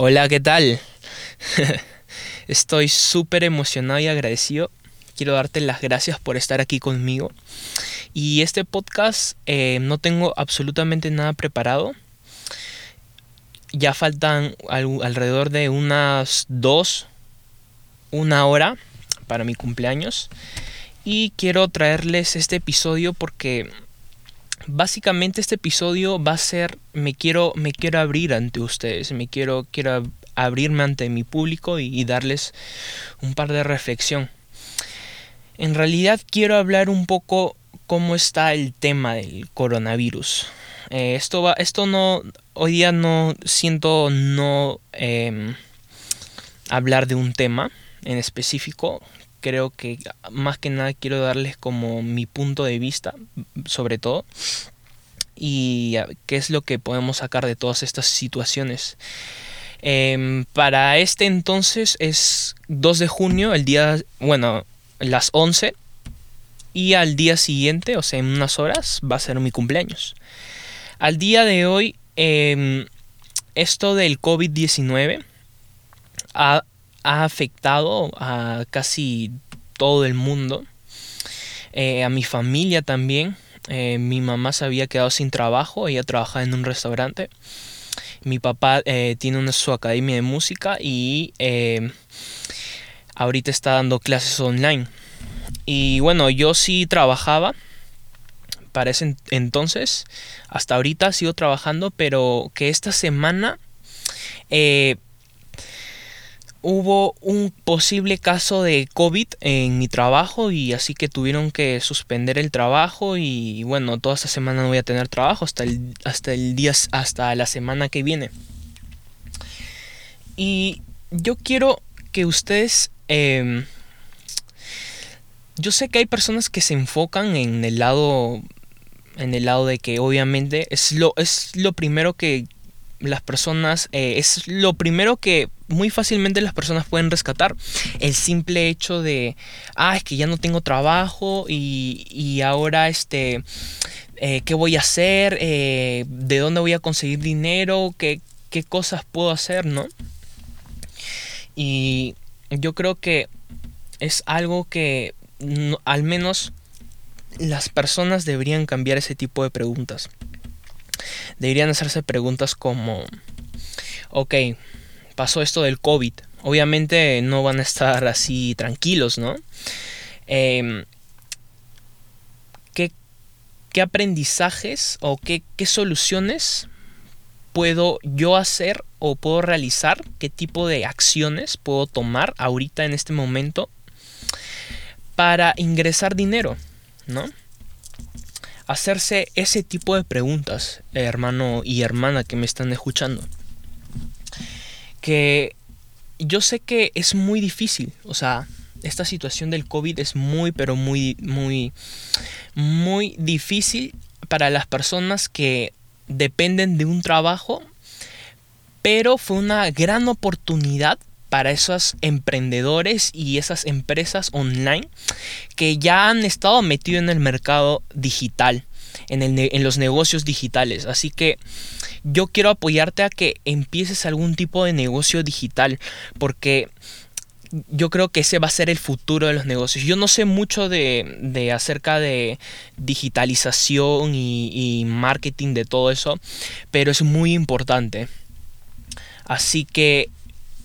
Hola, ¿qué tal? Estoy súper emocionado y agradecido. Quiero darte las gracias por estar aquí conmigo. Y este podcast eh, no tengo absolutamente nada preparado. Ya faltan alrededor de unas dos, una hora para mi cumpleaños. Y quiero traerles este episodio porque básicamente este episodio va a ser me quiero me quiero abrir ante ustedes, me quiero quiero abrirme ante mi público y, darles un par de reflexión. En realidad quiero hablar un poco cómo está el tema del coronavirus. Eh, esto va, esto no, hoy día no siento no em, hablar de un tema en específico. Creo que más que nada quiero darles como mi punto de vista, sobre todo, y qué es lo que podemos sacar de todas estas situaciones. Em, para este entonces es 2 de junio, el día, bueno, las 11. Y al día siguiente, o sea, en unas horas, va a ser mi cumpleaños. Al día de hoy, em, esto del COVID-19 ha, afectado a casi todo el mundo. Eh, a mi familia también. Eh, mi mamá se había quedado sin trabajo, ella trabajaba en un restaurante. Mi papá eh, tiene una, su academia de música y ahorita está dando clases online. Y bueno, yo sí trabajaba para ese entonces. Hasta ahorita sigo trabajando, pero que esta semana hubo un posible caso de COVID en mi trabajo y así que tuvieron que suspender el trabajo y bueno, toda esta semana no voy a tener trabajo hasta el, hasta el día, hasta la semana que viene. Y yo quiero que ustedes... Em, yo sé que hay personas que se enfocan en el lado en el lado de que obviamente es lo, es lo primero que las personas, eh, es lo primero que muy fácilmente las personas pueden rescatar. El simple hecho de, ah, es que ya no tengo trabajo y, y ahora este, eh, ¿qué voy a hacer? Eh, ¿De dónde voy a conseguir dinero? ¿Qué, ¿Qué cosas puedo hacer? ¿No? Y yo creo que es algo que al menos las personas deberían cambiar ese tipo de preguntas deberían hacerse preguntas como, ok, pasó esto del COVID, obviamente no van a estar así tranquilos, ¿no? Em, ¿qué, aprendizajes o qué, qué soluciones puedo yo hacer o puedo realizar? ¿Qué tipo de acciones puedo tomar ahorita en este momento para ingresar dinero? ¿No? hacerse ese tipo de preguntas, hermano y hermana que me están escuchando. Que yo sé que es muy difícil, o sea, esta situación del COVID es muy, pero muy, muy, muy difícil para las personas que dependen de un trabajo, pero fue una gran oportunidad para esos emprendedores y esas empresas online que ya han estado metidos en el mercado digital, en, en, los negocios digitales. Así que yo quiero apoyarte a que empieces algún tipo de negocio digital porque yo creo que ese va a ser el futuro de los negocios. Yo no sé mucho de, acerca de digitalización y marketing de todo eso, pero es muy importante. Así que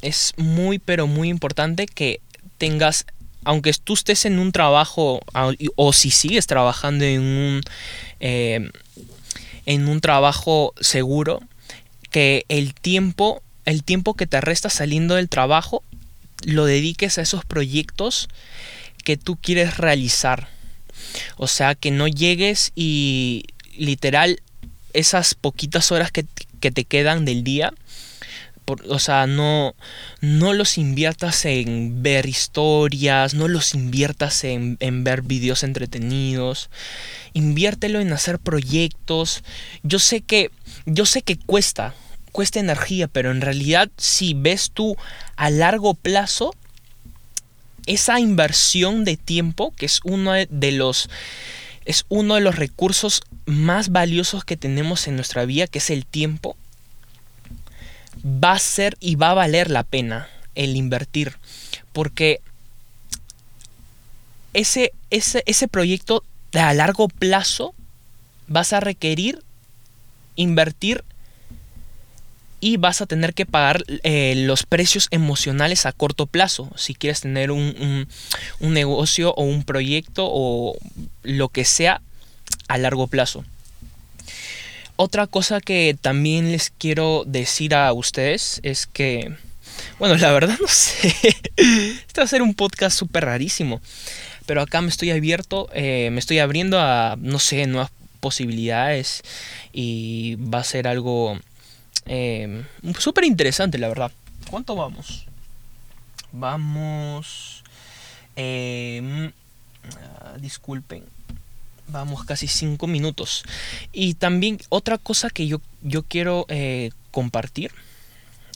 es muy pero muy importante que tengas aunque tú estés en un trabajo o si sigues trabajando en un eh, en un trabajo seguro que el tiempo el tiempo que te resta saliendo del trabajo lo dediques a esos proyectos que tú quieres realizar. O sea que no llegues y literal esas poquitas horas que, que te quedan del día o sea, no, no los inviertas en ver historias, no los inviertas en, en ver videos entretenidos. Inviértelo en hacer proyectos. Yo sé que, yo sé que cuesta, cuesta energía, pero en realidad si ves tú a largo plazo, esa inversión de tiempo, que es uno de los es uno de los recursos más valiosos que tenemos en nuestra vida, que es el tiempo va a ser y va a valer la pena el invertir. Porque ese, ese, ese proyecto a largo plazo vas a requerir invertir y vas a tener que pagar eh, los precios emocionales a corto plazo si quieres tener un, un, negocio o un proyecto o lo que sea a largo plazo. Otra cosa que también les quiero decir a ustedes es que, bueno, la verdad no sé, este va a ser un podcast súper rarísimo, pero acá me estoy abierto, eh, me estoy abriendo a, no sé, nuevas posibilidades y va a ser algo eh, súper interesante, la verdad. ¿Cuánto vamos? Vamos... Eh, disculpen. Vamos casi 5 minutos. Y también otra cosa que yo, yo quiero eh, compartir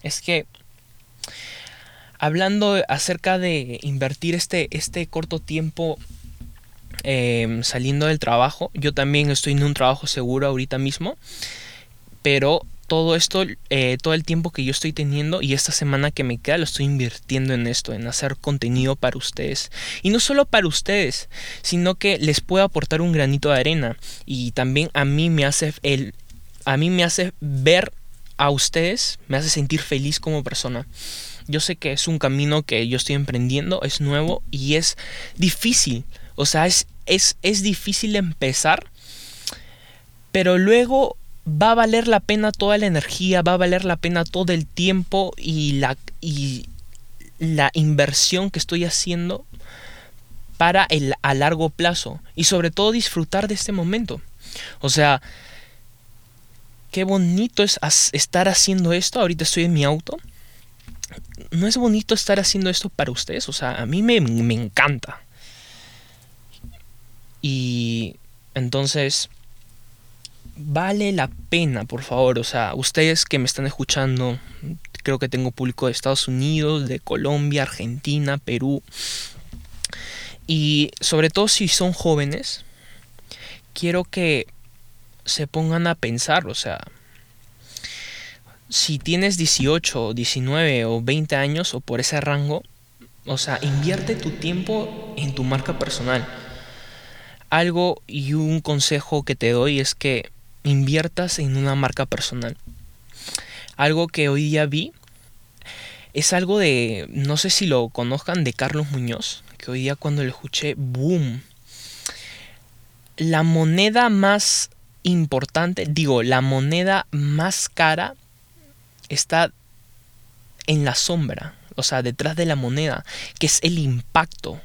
es que hablando acerca de invertir este, este corto tiempo em, saliendo del trabajo, yo también estoy en un trabajo seguro ahorita mismo, pero todo esto, eh, todo el tiempo que yo estoy teniendo y esta semana que me queda lo estoy invirtiendo en esto, en hacer contenido para ustedes. Y no solo para ustedes, sino que les puedo aportar un granito de arena. Y también a mí me hace, el, a mí me hace ver a ustedes, me hace sentir feliz como persona. Yo sé que es un camino que yo estoy emprendiendo, es nuevo y es difícil. O sea, es, es, es difícil empezar, pero luego va a valer la pena toda la energía, va a valer la pena todo el tiempo y la, y la inversión que estoy haciendo para el a largo plazo y sobre todo disfrutar de este momento. O sea, qué bonito es estar haciendo esto. Ahorita estoy en mi auto. ¿No es bonito estar haciendo esto para ustedes? O sea, a mí me, me encanta. Y entonces, vale la pena, por favor. O sea, ustedes que me están escuchando, creo que tengo público de Estados Unidos, de Colombia, Argentina, Perú. Y sobre todo si son jóvenes, quiero que se pongan a pensar, o sea, si tienes 18, 19 o 20 años o por ese rango, o sea, invierte tu tiempo en tu marca personal. Algo y un consejo que te doy es que inviertas en una marca personal. Algo que hoy día vi es algo de, no sé si lo conozcan, de Carlos Muñoz, que hoy día cuando lo escuché, boom. La moneda más importante, digo, la moneda más cara está en la sombra, o sea, detrás de la moneda, que es el impacto.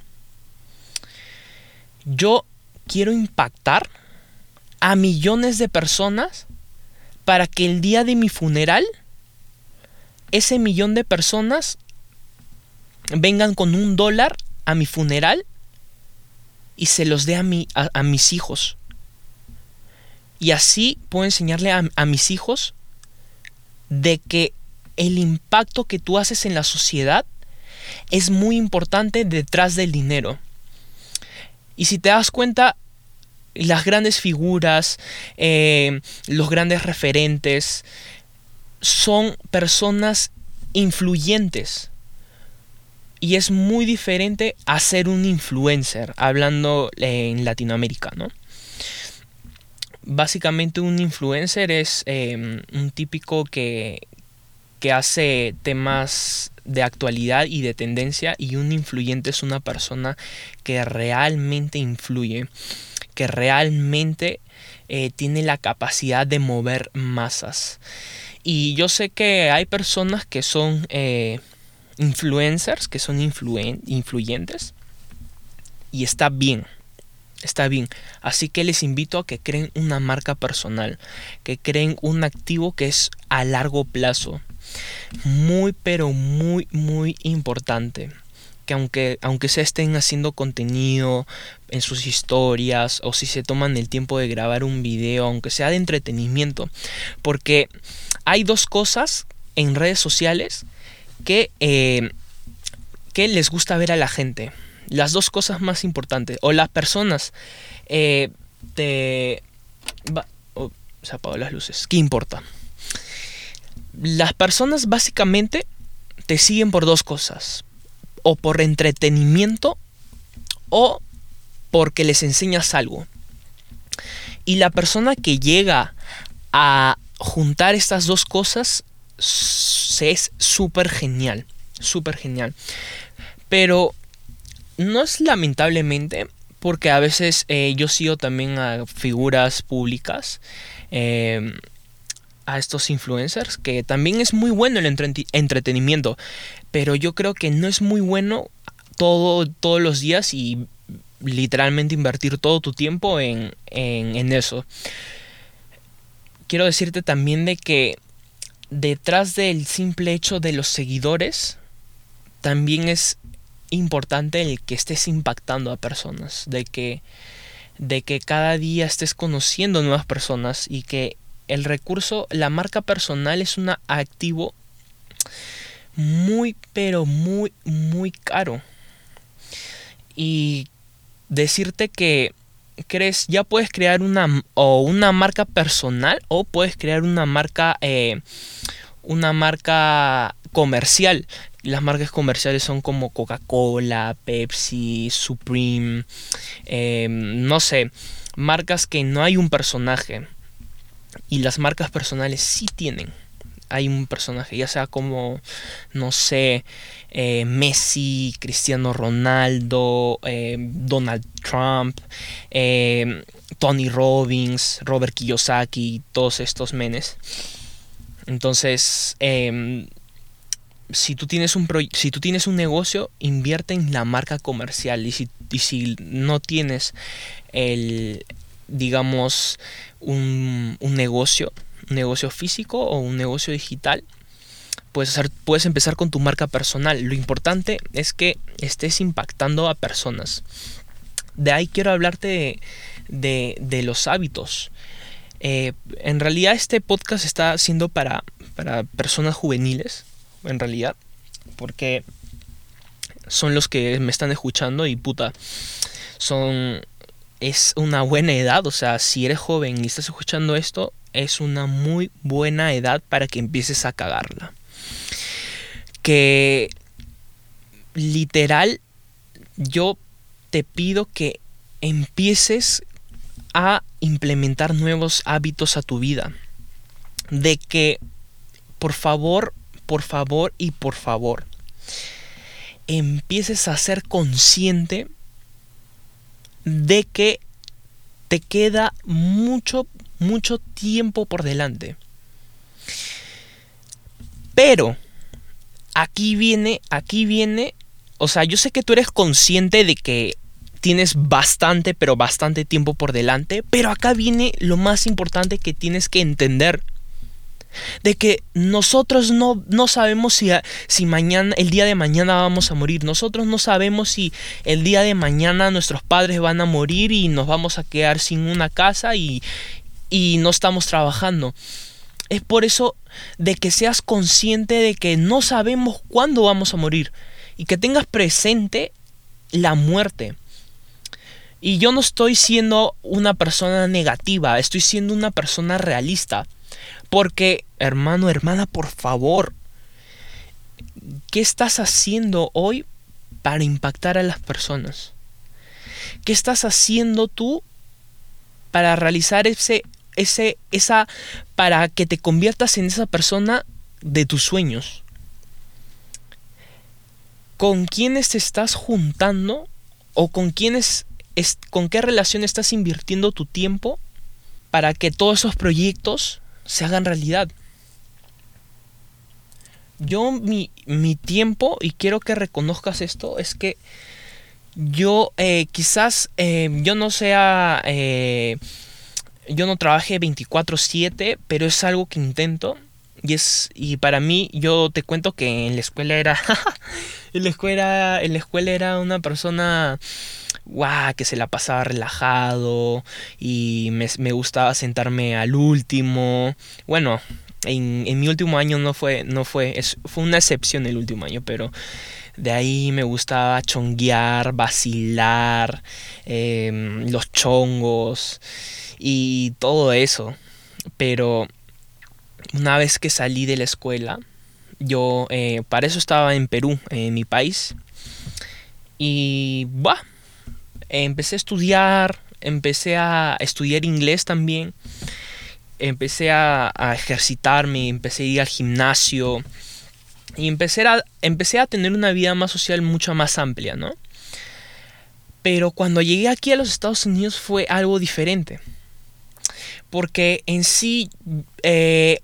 Yo quiero impactar a millones de personas para que el día de mi funeral ese millón de personas vengan con un dólar a mi funeral y se los dé a, mi, a, mis hijos. Y así puedo enseñarle a, a mis hijos de que el impacto que tú haces en la sociedad es muy importante detrás del dinero. Y si te das cuenta, las grandes figuras, eh, los grandes referentes, son personas influyentes. Y es muy diferente a ser un influencer, hablando en Latinoamérica, ¿no? Básicamente un influencer es em, un típico que, que hace temas de actualidad y de tendencia y un influyente es una persona que realmente influye que realmente eh, tiene la capacidad de mover masas. Y yo sé que hay personas que son eh, influencers, que son influyentes. Y está bien, está bien. Así que les invito a que creen una marca personal, que creen un activo que es a largo plazo. Muy, pero muy, muy importante que aunque, aunque se estén haciendo contenido en sus historias o si se toman el tiempo de grabar un video, aunque sea de entretenimiento, porque hay dos cosas en redes sociales que, eh, que les gusta ver a la gente. Las dos cosas más importantes, o las personas eh, te... Oh, se apagó las luces, ¿qué importa? las personas básicamente te siguen por dos cosas. O por entretenimiento o porque les enseñas algo. Y la persona que llega a juntar estas dos cosas es súper genial. Súper genial. Pero no es lamentablemente porque a veces eh, yo sigo también a figuras públicas. Em, a estos influencers, que también es muy bueno el entretenimiento, pero yo creo que no es muy bueno todo, todos los días y literalmente invertir todo tu tiempo en, en eso. Quiero decirte también de que detrás del simple hecho de los seguidores, también es importante el que estés impactando a personas, de que, de que cada día estés conociendo nuevas personas y que el recurso, la marca personal es un activo muy, pero muy, muy caro. Y decirte que crees, ya puedes crear una, o una marca personal o puedes crear una marca, eh, una marca comercial. Las marcas comerciales son como Coca-Cola, Pepsi, Supreme, eh, no sé, marcas que no hay un personaje. Y las marcas personales sí tienen. Hay un personaje, ya sea como, no sé, eh, Messi, Cristiano Ronaldo, eh, Donald Trump, eh, Tony Robbins, Robert Kiyosaki, todos estos menes. Entonces, em, si, tú tienes un si tú tienes un negocio, invierte en la marca comercial. Y si, y si no tienes el, digamos, un, negocio, un negocio físico o un negocio digital, puedes, hacer, puedes empezar con tu marca personal. Lo importante es que estés impactando a personas. De ahí quiero hablarte de, los hábitos. Eh, en realidad este podcast está siendo para, para personas juveniles, en realidad, porque son los que me están escuchando y puta, son es una buena edad, o sea, si eres joven y estás escuchando esto, es una muy buena edad para que empieces a cagarla. Que literal, yo te pido que empieces a implementar nuevos hábitos a tu vida. De que, por favor, por favor y por favor, empieces a ser consciente de que te queda mucho, mucho tiempo por delante. Pero, aquí viene, aquí viene, o sea, yo sé que tú eres consciente de que tienes bastante, pero bastante tiempo por delante, pero acá viene lo más importante que tienes que entender de que nosotros no, no sabemos si, si, mañana, el día de mañana vamos a morir. Nosotros no sabemos si el día de mañana nuestros padres van a morir y nos vamos a quedar sin una casa y, y no estamos trabajando. Es por eso de que seas consciente de que no sabemos cuándo vamos a morir y que tengas presente la muerte. Y yo no estoy siendo una persona negativa, estoy siendo una persona realista. Porque, hermano, hermana, por favor, ¿qué estás haciendo hoy para impactar a las personas? ¿Qué estás haciendo tú para realizar ese, ese, esa, para que te conviertas en esa persona de tus sueños? ¿Con quiénes te estás juntando o con quiénes, con qué relación estás invirtiendo tu tiempo para que todos esos proyectos se hagan realidad. Yo mi, tiempo, y quiero que reconozcas esto, es que yo eh, quizás eh, yo no sea, eh, yo no trabaje 24/7, pero es algo que intento. Y, es, y para mí, yo te cuento que en la escuela era, en la escuela, en la escuela era una persona guau, que se la pasaba relajado y me, gustaba sentarme al último. Bueno, en, mi último año no fue, no fue, es, fue una excepción el último año, pero de ahí me gustaba chonguear, vacilar, em, los chongos y todo eso. Pero una vez que salí de la escuela, yo eh, para eso estaba en Perú, en mi país. Y bah, empecé a estudiar, empecé a estudiar inglés también. Empecé a, ejercitarme, empecé a ir al gimnasio. Y empecé a, empecé a tener una vida más social mucho más amplia, ¿no? Pero cuando llegué aquí a los Estados Unidos fue algo diferente. Porque en sí eh,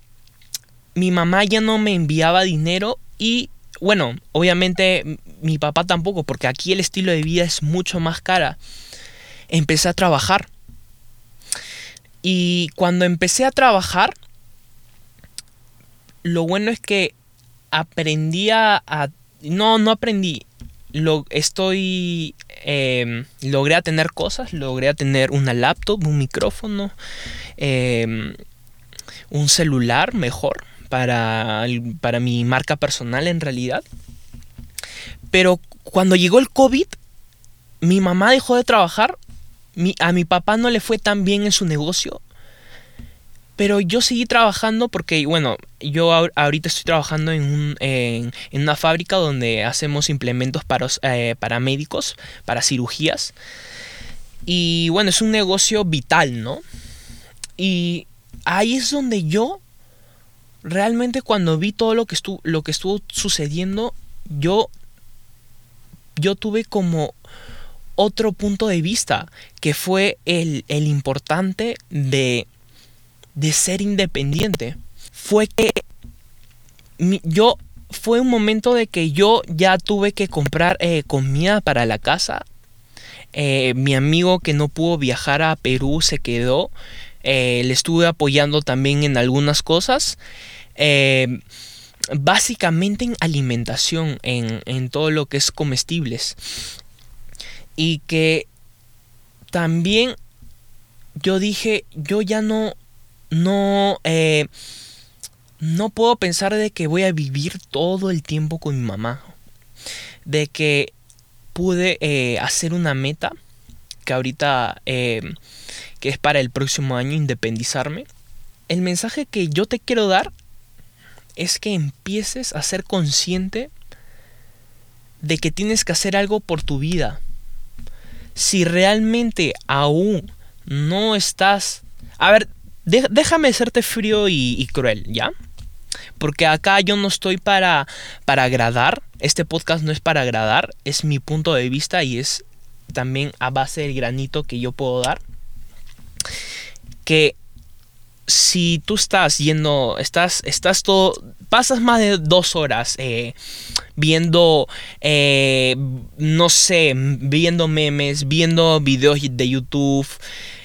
mi mamá ya no me enviaba dinero y bueno, obviamente mi papá tampoco, porque aquí el estilo de vida es mucho más cara. Empecé a trabajar. Y cuando empecé a trabajar, lo bueno es que aprendí a... no, no aprendí. Lo, estoy... Em, logré a tener cosas, logré a tener una laptop, un micrófono, em, un celular mejor para, para mi marca personal en realidad. Pero cuando llegó el COVID, mi mamá dejó de trabajar, a mi papá no le fue tan bien en su negocio, pero yo seguí trabajando porque, bueno, yo ahorita estoy trabajando en, un, en, una fábrica donde hacemos implementos para, eh, para médicos, para cirugías. Y bueno, es un negocio vital, ¿no? Y ahí es donde yo, realmente cuando vi todo lo que estuvo, lo que estuvo sucediendo, yo yo tuve como otro punto de vista, que fue el, importante de, de, ser independiente. Fue que yo, fue un momento de que yo ya tuve que comprar eh, comida para la casa. Eh, mi amigo que no pudo viajar a Perú se quedó. Eh, le estuve apoyando también en algunas cosas básicamente en alimentación, en, todo lo que es comestibles. Y que también yo dije, yo ya no, no, eh, no puedo pensar de que voy a vivir todo el tiempo con mi mamá. De que pude eh, hacer una meta que ahorita, eh, que es para el próximo año, independizarme. El mensaje que yo te quiero dar es que empieces a ser consciente de que tienes que hacer algo por tu vida. Si realmente aún no estás... A ver, déjame serte frío y, cruel, ¿ya? Porque acá yo no estoy para, para agradar. Este podcast no es para agradar. Es mi punto de vista y es también a base del granito que yo puedo dar. Que si tú estás yendo, estás, estás todo, pasas más de dos horas eh, viendo, eh, no sé, viendo memes, viendo videos de YouTube,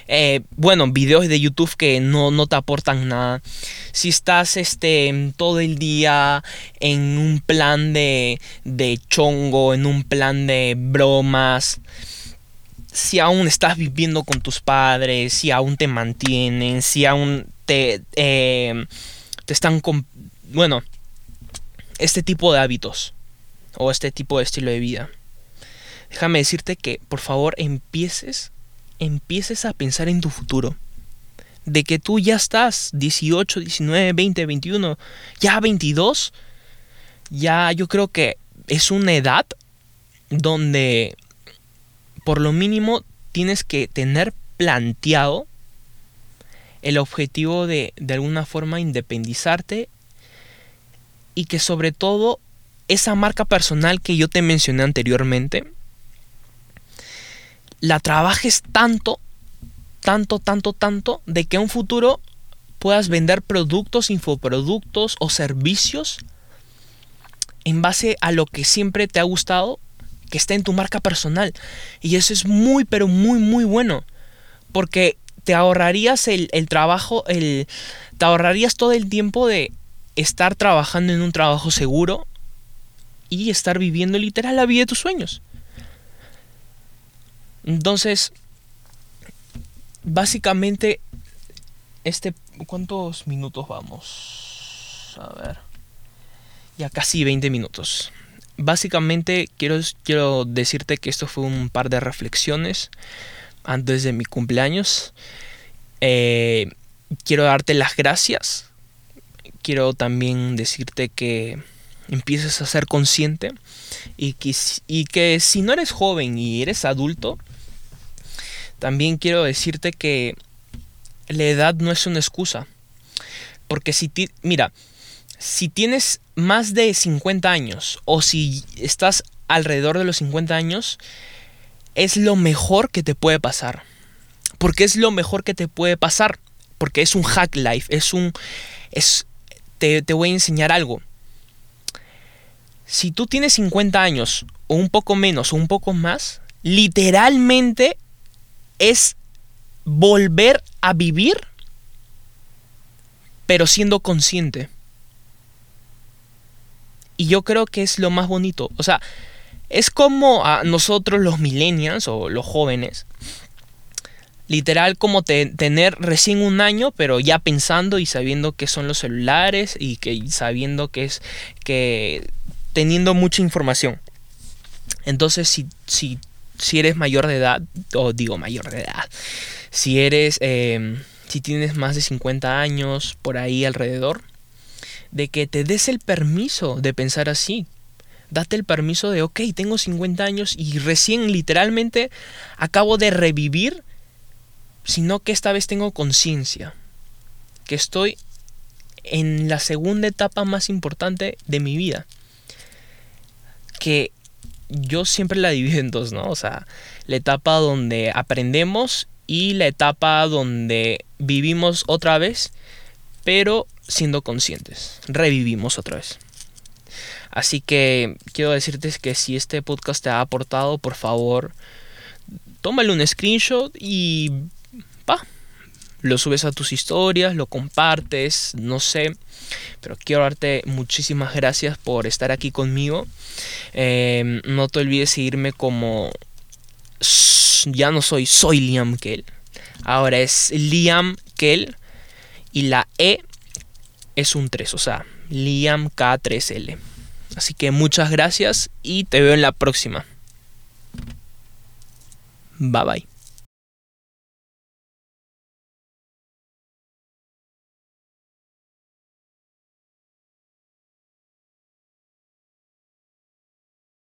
eh, bueno, videos de YouTube que no, no, te aportan nada. Si estás este, todo el día en un plan de, de chongo, en un plan de bromas, si aún estás viviendo con tus padres, si aún te mantienen, si aún te, eh, te están... bueno, este tipo de hábitos o este tipo de estilo de vida. Déjame decirte que por favor empieces, empieces a pensar en tu futuro. De que tú ya estás 18, 19, 20, 21, ya 22. Ya yo creo que es una edad donde por lo mínimo tienes que tener planteado el objetivo de de alguna forma independizarte y que sobre todo esa marca personal que yo te mencioné anteriormente la trabajes tanto, tanto, tanto, tanto de que en un futuro puedas vender productos, infoproductos o servicios en base a lo que siempre te ha gustado que esté en tu marca personal. Y eso es muy, pero muy, muy bueno. Porque te ahorrarías el, trabajo, el, te ahorrarías todo el tiempo de estar trabajando en un trabajo seguro y estar viviendo literal la vida de tus sueños. Entonces, básicamente, este, ¿cuántos minutos vamos? A ver, ya casi 20 minutos. Básicamente, quiero, quiero decirte que esto fue un par de reflexiones antes de mi cumpleaños. Eh, quiero darte las gracias. quiero también decirte que empieces a ser consciente y que, y que si no eres joven y eres adulto, también quiero decirte que la edad no es una excusa. Porque si, mira, si tienes más de 50 años o si estás alrededor de los 50 años, es lo mejor que te puede pasar. Porque es lo mejor que te puede pasar. Porque es un hack life, es un... Es, te, te voy a enseñar algo. Si tú tienes 50 años, o un poco menos, o un poco más, literalmente es volver a vivir, pero siendo consciente. Y yo creo que es lo más bonito. O sea, es como a nosotros los millennials o los jóvenes. Literal como tener recién un año, pero ya pensando y sabiendo qué son los celulares y que sabiendo que es que teniendo mucha información. Entonces, si, si, si eres mayor de edad, o digo mayor de edad, si eres, em, si tienes más de 50 años por ahí alrededor, de que te des el permiso de pensar así. Date el permiso de, ok, tengo 50 años y recién literalmente acabo de revivir, sino que esta vez tengo conciencia, que estoy en la segunda etapa más importante de mi vida. Que yo siempre la divido en dos, ¿no? O sea, la etapa donde aprendemos y la etapa donde vivimos otra vez, pero siendo conscientes. Revivimos otra vez. Así que quiero decirte que si este podcast te ha aportado, por favor, tómale un screenshot y lo subes a tus historias, lo compartes, no sé. Pero quiero darte muchísimas gracias por estar aquí conmigo. Em, no te olvides seguirme como... Ya no soy, soy Liam Kell. Ahora es Liam Kell. Y la E es un 3, o sea, Liam K3L. Así que muchas gracias y te veo en la próxima. Bye bye.